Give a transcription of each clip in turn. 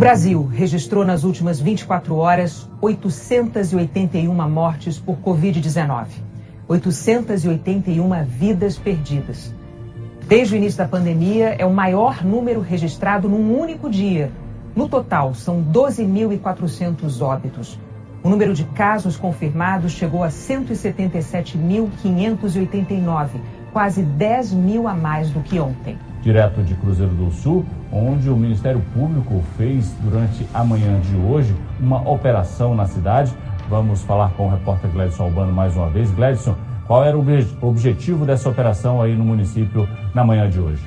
Brasil registrou nas últimas 24 horas 881 mortes por Covid-19. 881 vidas perdidas. Desde o início da pandemia, é o maior número registrado num único dia. No total, são 12.400 óbitos. O número de casos confirmados chegou a 177.589, quase 10 mil a mais do que ontem. Direto de Cruzeiro do Sul, onde o Ministério Público fez durante a manhã de hoje uma operação na cidade. Vamos falar com o repórter Gledson Albano mais uma vez. Gledson, qual era o objetivo dessa operação aí no município na manhã de hoje?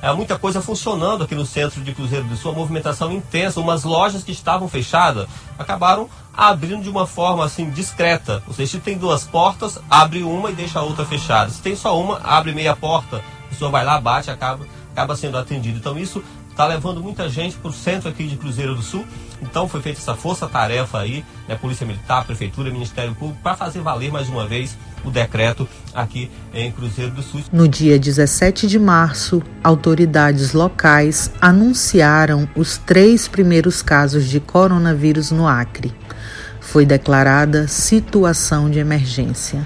É muita coisa funcionando aqui no centro de Cruzeiro do Sul, a movimentação intensa. Umas lojas que estavam fechadas acabaram abrindo de uma forma assim discreta. Ou seja, se tem duas portas, abre uma e deixa a outra fechada. Se tem só uma, abre meia porta. A pessoa vai lá, bate, acaba, acaba sendo atendido. Então isso está levando muita gente para o centro aqui de Cruzeiro do Sul. Então foi feita essa força-tarefa aí, né, Polícia Militar, Prefeitura, Ministério Público, para fazer valer mais uma vez o decreto aqui em Cruzeiro do Sul. No dia 17 de março, autoridades locais anunciaram os três primeiros casos de coronavírus no Acre. Foi declarada situação de emergência.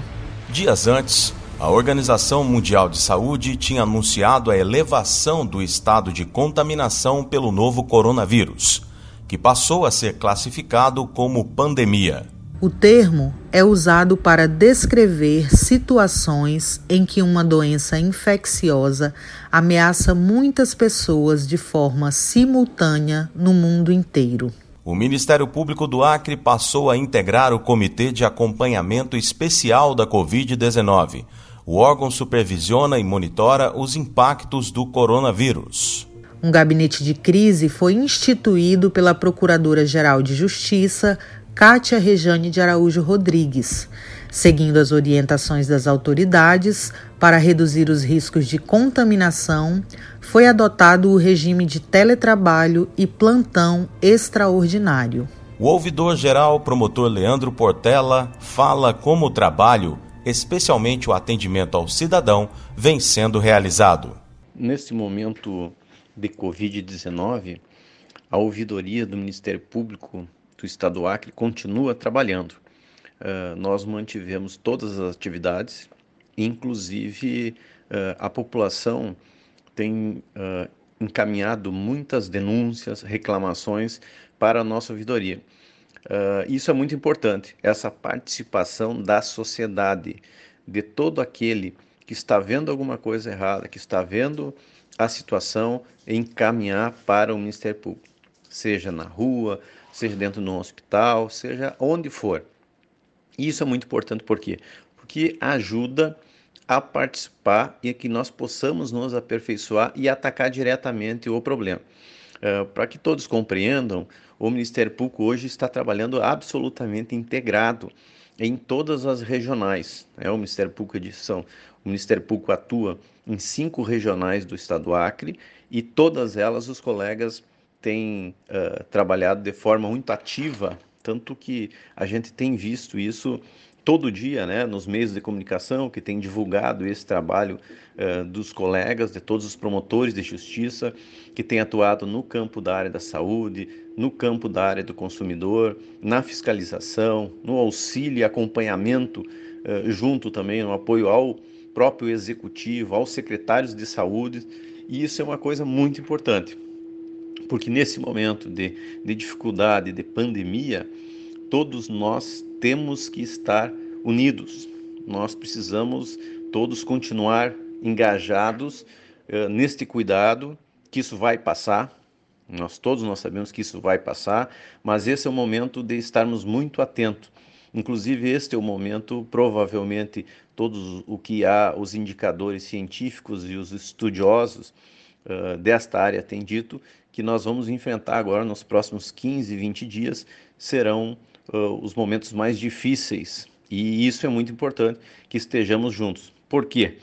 Dias antes, a Organização Mundial de Saúde tinha anunciado a elevação do estado de contaminação pelo novo coronavírus, que passou a ser classificado como pandemia. O termo é usado para descrever situações em que uma doença infecciosa ameaça muitas pessoas de forma simultânea no mundo inteiro. O Ministério Público do Acre passou a integrar o Comitê de Acompanhamento Especial da Covid-19 o órgão supervisiona e monitora os impactos do coronavírus. Um gabinete de crise foi instituído pela Procuradora-Geral de Justiça, Cátia Rejane de Araújo Rodrigues, seguindo as orientações das autoridades para reduzir os riscos de contaminação, foi adotado o regime de teletrabalho e plantão extraordinário. O ouvidor-geral promotor Leandro Portela fala como o trabalho especialmente o atendimento ao cidadão, vem sendo realizado. Neste momento de Covid-19, a ouvidoria do Ministério Público do Estado do Acre continua trabalhando. Uh, nós mantivemos todas as atividades, inclusive uh, a população tem uh, encaminhado muitas denúncias, reclamações para a nossa ouvidoria. Uh, isso é muito importante, essa participação da sociedade, de todo aquele que está vendo alguma coisa errada, que está vendo a situação, encaminhar para o Ministério Público, seja na rua, seja dentro de um hospital, seja onde for. Isso é muito importante por quê? Porque ajuda a participar e que nós possamos nos aperfeiçoar e atacar diretamente o problema. Uh, para que todos compreendam, o Ministério Público hoje está trabalhando absolutamente integrado em todas as regionais. É o Ministério Público de São, o Ministério Público atua em cinco regionais do Estado do Acre e todas elas os colegas têm uh, trabalhado de forma muito ativa, tanto que a gente tem visto isso todo dia, né, nos meios de comunicação que tem divulgado esse trabalho uh, dos colegas, de todos os promotores de justiça que têm atuado no campo da área da saúde, no campo da área do consumidor, na fiscalização, no auxílio e acompanhamento, uh, junto também no apoio ao próprio executivo, aos secretários de saúde, e isso é uma coisa muito importante, porque nesse momento de, de dificuldade, de pandemia, todos nós temos que estar unidos. Nós precisamos todos continuar engajados uh, neste cuidado, que isso vai passar. Nós todos nós sabemos que isso vai passar, mas esse é o momento de estarmos muito atentos. Inclusive este é o momento, provavelmente todos o que há os indicadores científicos e os estudiosos uh, desta área têm dito que nós vamos enfrentar agora nos próximos 15, 20 dias serão uh, os momentos mais difíceis. E isso é muito importante que estejamos juntos. Por quê?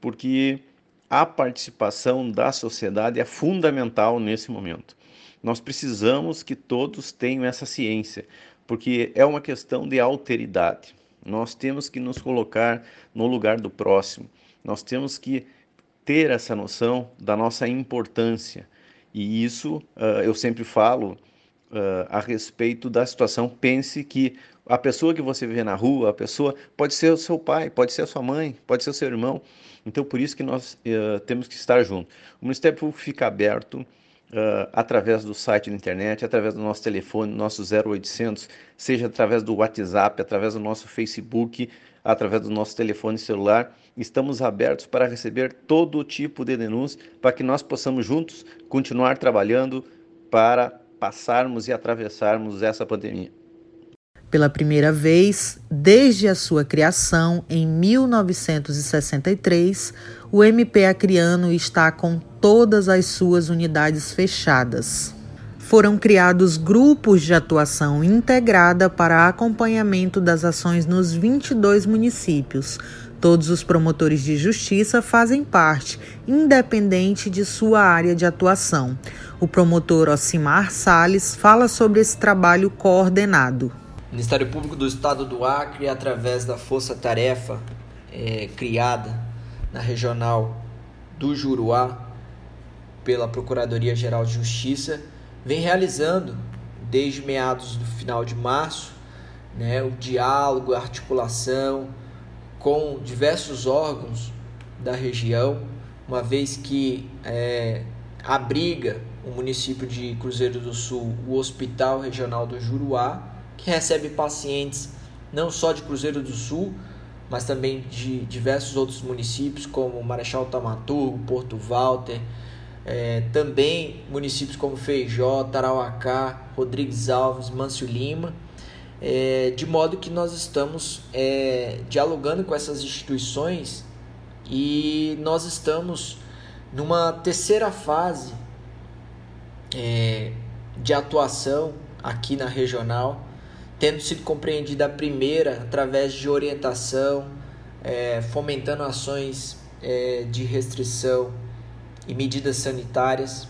Porque a participação da sociedade é fundamental nesse momento. Nós precisamos que todos tenham essa ciência, porque é uma questão de alteridade. Nós temos que nos colocar no lugar do próximo. Nós temos que ter essa noção da nossa importância. E isso uh, eu sempre falo uh, a respeito da situação. Pense que a pessoa que você vê na rua, a pessoa pode ser o seu pai, pode ser a sua mãe, pode ser o seu irmão. Então, por isso que nós uh, temos que estar juntos. O Ministério Público fica aberto uh, através do site da internet, através do nosso telefone, nosso 0800, seja através do WhatsApp, através do nosso Facebook, através do nosso telefone celular. Estamos abertos para receber todo tipo de denúncia para que nós possamos juntos continuar trabalhando para passarmos e atravessarmos essa pandemia. Pela primeira vez, desde a sua criação em 1963, o MP Acreano está com todas as suas unidades fechadas. Foram criados grupos de atuação integrada para acompanhamento das ações nos 22 municípios. Todos os promotores de justiça fazem parte, independente de sua área de atuação. O promotor Ocimar Sales fala sobre esse trabalho coordenado. O Ministério Público do Estado do Acre, através da Força Tarefa é, criada na Regional do Juruá pela Procuradoria-Geral de Justiça, vem realizando desde meados do final de março né, o diálogo, a articulação com diversos órgãos da região, uma vez que é, abriga o município de Cruzeiro do Sul o Hospital Regional do Juruá, que recebe pacientes não só de Cruzeiro do Sul, mas também de diversos outros municípios, como Marechal Tamaturgo, Porto Walter, é, também municípios como Feijó, Tarauacá, Rodrigues Alves, Mâncio Lima, é, de modo que nós estamos é, dialogando com essas instituições e nós estamos numa terceira fase é, de atuação aqui na regional tendo sido compreendida a primeira através de orientação, é, fomentando ações é, de restrição e medidas sanitárias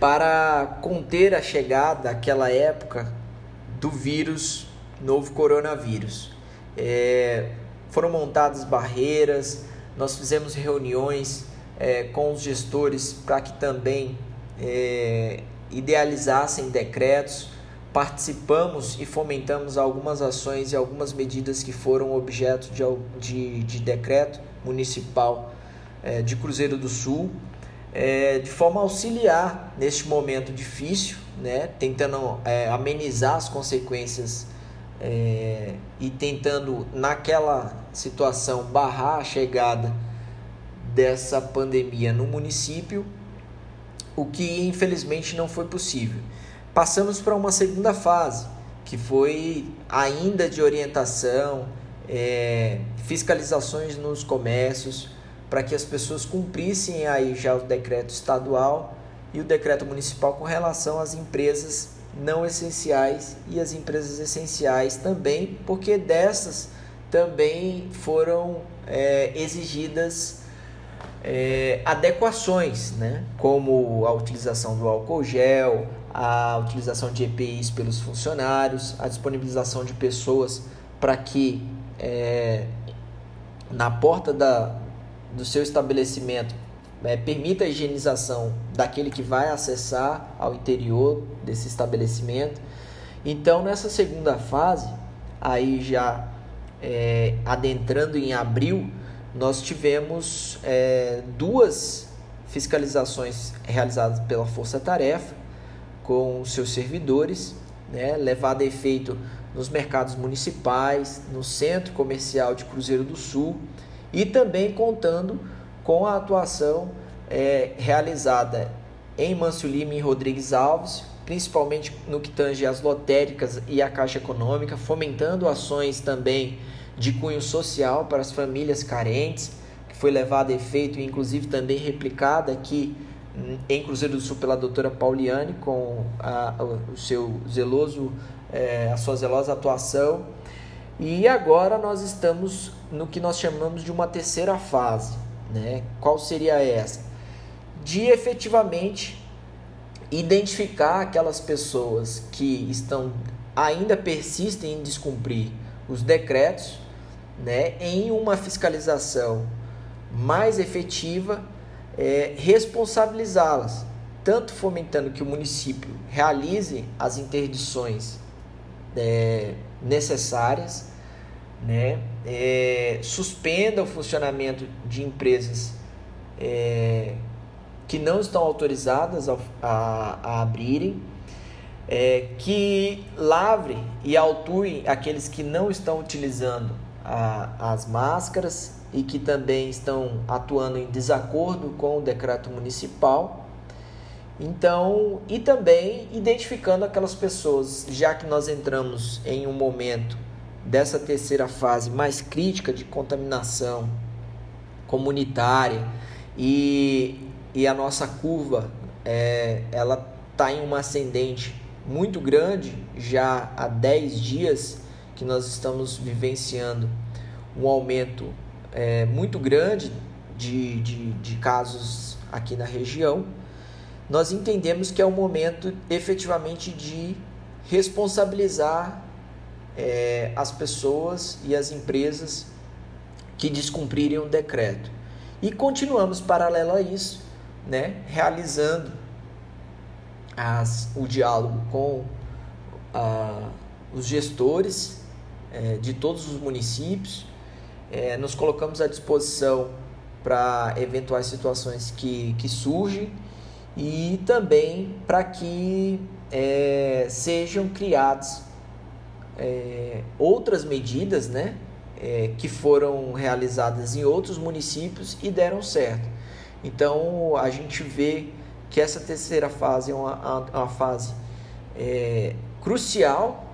para conter a chegada daquela época do vírus, novo coronavírus. É, foram montadas barreiras, nós fizemos reuniões é, com os gestores para que também é, idealizassem decretos participamos e fomentamos algumas ações e algumas medidas que foram objeto de, de, de decreto municipal é, de Cruzeiro do Sul, é, de forma auxiliar neste momento difícil, né, tentando é, amenizar as consequências é, e tentando, naquela situação, barrar a chegada dessa pandemia no município, o que infelizmente não foi possível. Passamos para uma segunda fase, que foi ainda de orientação, é, fiscalizações nos comércios, para que as pessoas cumprissem aí já o decreto estadual e o decreto municipal com relação às empresas não essenciais e as empresas essenciais também, porque dessas também foram é, exigidas é, adequações, né? como a utilização do álcool gel, a utilização de EPIs pelos funcionários, a disponibilização de pessoas para que é, na porta da, do seu estabelecimento é, permita a higienização daquele que vai acessar ao interior desse estabelecimento. Então, nessa segunda fase, aí já é, adentrando em abril, nós tivemos é, duas fiscalizações realizadas pela Força Tarefa com seus servidores, né, levado a efeito nos mercados municipais, no centro comercial de Cruzeiro do Sul e também contando com a atuação é, realizada em Mâncio Lima e Rodrigues Alves, principalmente no que tange as lotéricas e a Caixa Econômica, fomentando ações também de cunho social para as famílias carentes, que foi levado a efeito e inclusive também replicada aqui em Cruzeiro do Sul pela doutora Pauliane, com a, o seu zeloso, é, a sua zelosa atuação. E agora nós estamos no que nós chamamos de uma terceira fase. Né? Qual seria essa? De efetivamente identificar aquelas pessoas que estão ainda persistem em descumprir os decretos, né, em uma fiscalização mais efetiva é, responsabilizá-las. tanto fomentando que o município realize as interdições é, necessárias, né? É, suspenda o funcionamento de empresas é, que não estão autorizadas a, a, a abrirem, é, que lavre e autue aqueles que não estão utilizando a, as máscaras e que também estão atuando em desacordo com o decreto municipal. Então, e também identificando aquelas pessoas, já que nós entramos em um momento dessa terceira fase mais crítica de contaminação comunitária e, e a nossa curva é, ela está em uma ascendente muito grande já há 10 dias que nós estamos vivenciando um aumento é, muito grande de, de, de casos aqui na região, nós entendemos que é o momento efetivamente de responsabilizar é, as pessoas e as empresas que descumprirem o decreto. E continuamos paralelo a isso, né, realizando as, o diálogo com a, os gestores é, de todos os municípios, é, nos colocamos à disposição para eventuais situações que, que surgem e também para que é, sejam criadas é, outras medidas né, é, que foram realizadas em outros municípios e deram certo. Então a gente vê que essa terceira fase é uma, uma fase é, crucial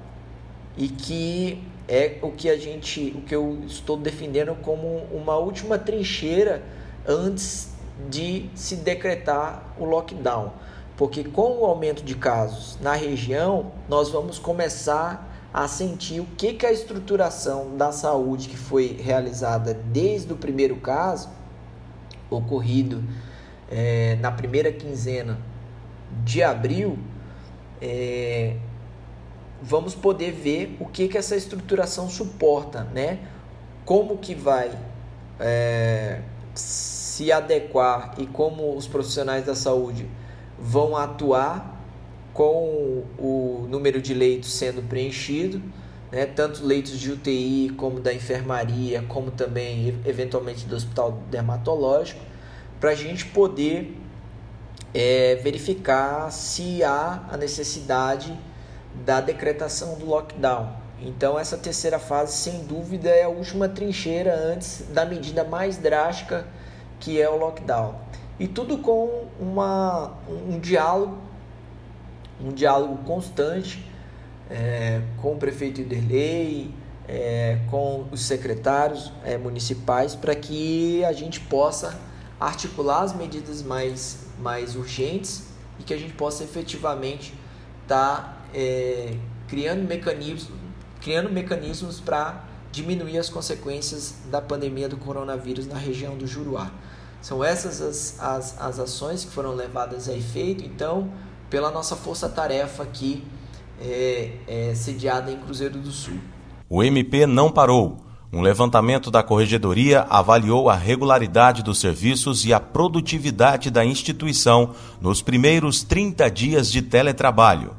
e que é o que a gente, o que eu estou defendendo como uma última trincheira antes de se decretar o lockdown. Porque com o aumento de casos na região, nós vamos começar a sentir o que, que a estruturação da saúde que foi realizada desde o primeiro caso, ocorrido é, na primeira quinzena de abril, é, vamos poder ver o que, que essa estruturação suporta, né? Como que vai é, se adequar e como os profissionais da saúde vão atuar com o número de leitos sendo preenchido, né? tanto leitos de UTI como da enfermaria, como também eventualmente do hospital dermatológico, para a gente poder é, verificar se há a necessidade da decretação do lockdown. Então, essa terceira fase, sem dúvida, é a última trincheira antes da medida mais drástica que é o lockdown. E tudo com uma, um diálogo, um diálogo constante é, com o prefeito Iderlei, é, com os secretários é, municipais, para que a gente possa articular as medidas mais, mais urgentes e que a gente possa efetivamente estar tá é, criando mecanismos, criando mecanismos para diminuir as consequências da pandemia do coronavírus na região do Juruá. São essas as, as, as ações que foram levadas a efeito, então, pela nossa força-tarefa aqui, é, é, sediada em Cruzeiro do Sul. O MP não parou. Um levantamento da Corregedoria avaliou a regularidade dos serviços e a produtividade da instituição nos primeiros 30 dias de teletrabalho.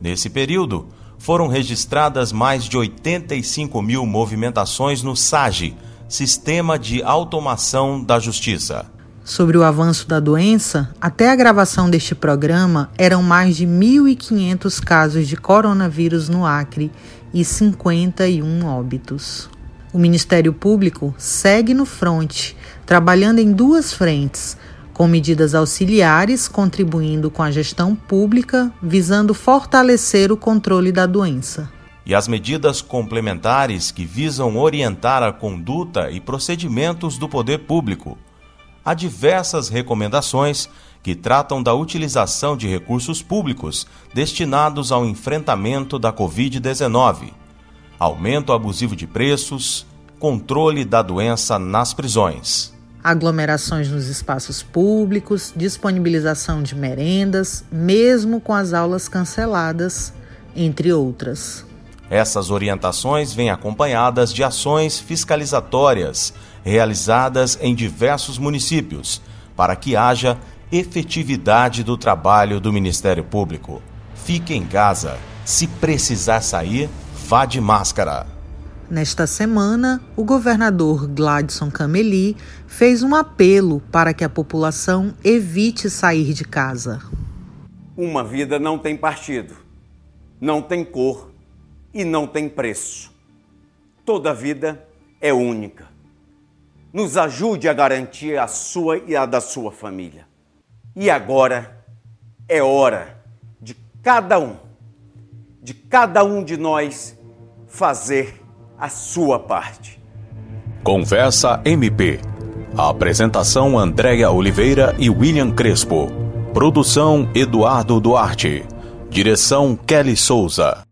Nesse período, foram registradas mais de 85 mil movimentações no SAGE, Sistema de Automação da Justiça. Sobre o avanço da doença, até a gravação deste programa, eram mais de 1.500 casos de coronavírus no Acre e 51 óbitos. O Ministério Público segue no fronte, trabalhando em duas frentes com medidas auxiliares contribuindo com a gestão pública, visando fortalecer o controle da doença. E as medidas complementares que visam orientar a conduta e procedimentos do poder público. Há diversas recomendações que tratam da utilização de recursos públicos destinados ao enfrentamento da Covid-19, aumento abusivo de preços, controle da doença nas prisões aglomerações nos espaços públicos, disponibilização de merendas, mesmo com as aulas canceladas, entre outras. Essas orientações vêm acompanhadas de ações fiscalizatórias realizadas em diversos municípios, para que haja efetividade do trabalho do Ministério Público. Fique em casa. Se precisar sair, vá de máscara. Nesta semana, o governador Gladson Cameli fez um apelo para que a população evite sair de casa. Uma vida não tem partido, não tem cor e não tem preço. Toda vida é única. Nos ajude a garantir a sua e a da sua família. E agora é hora de cada um, de cada um de nós fazer a sua parte. Conversa MP. A apresentação Andréia Oliveira e William Crespo. Produção Eduardo Duarte. Direção Kelly Souza.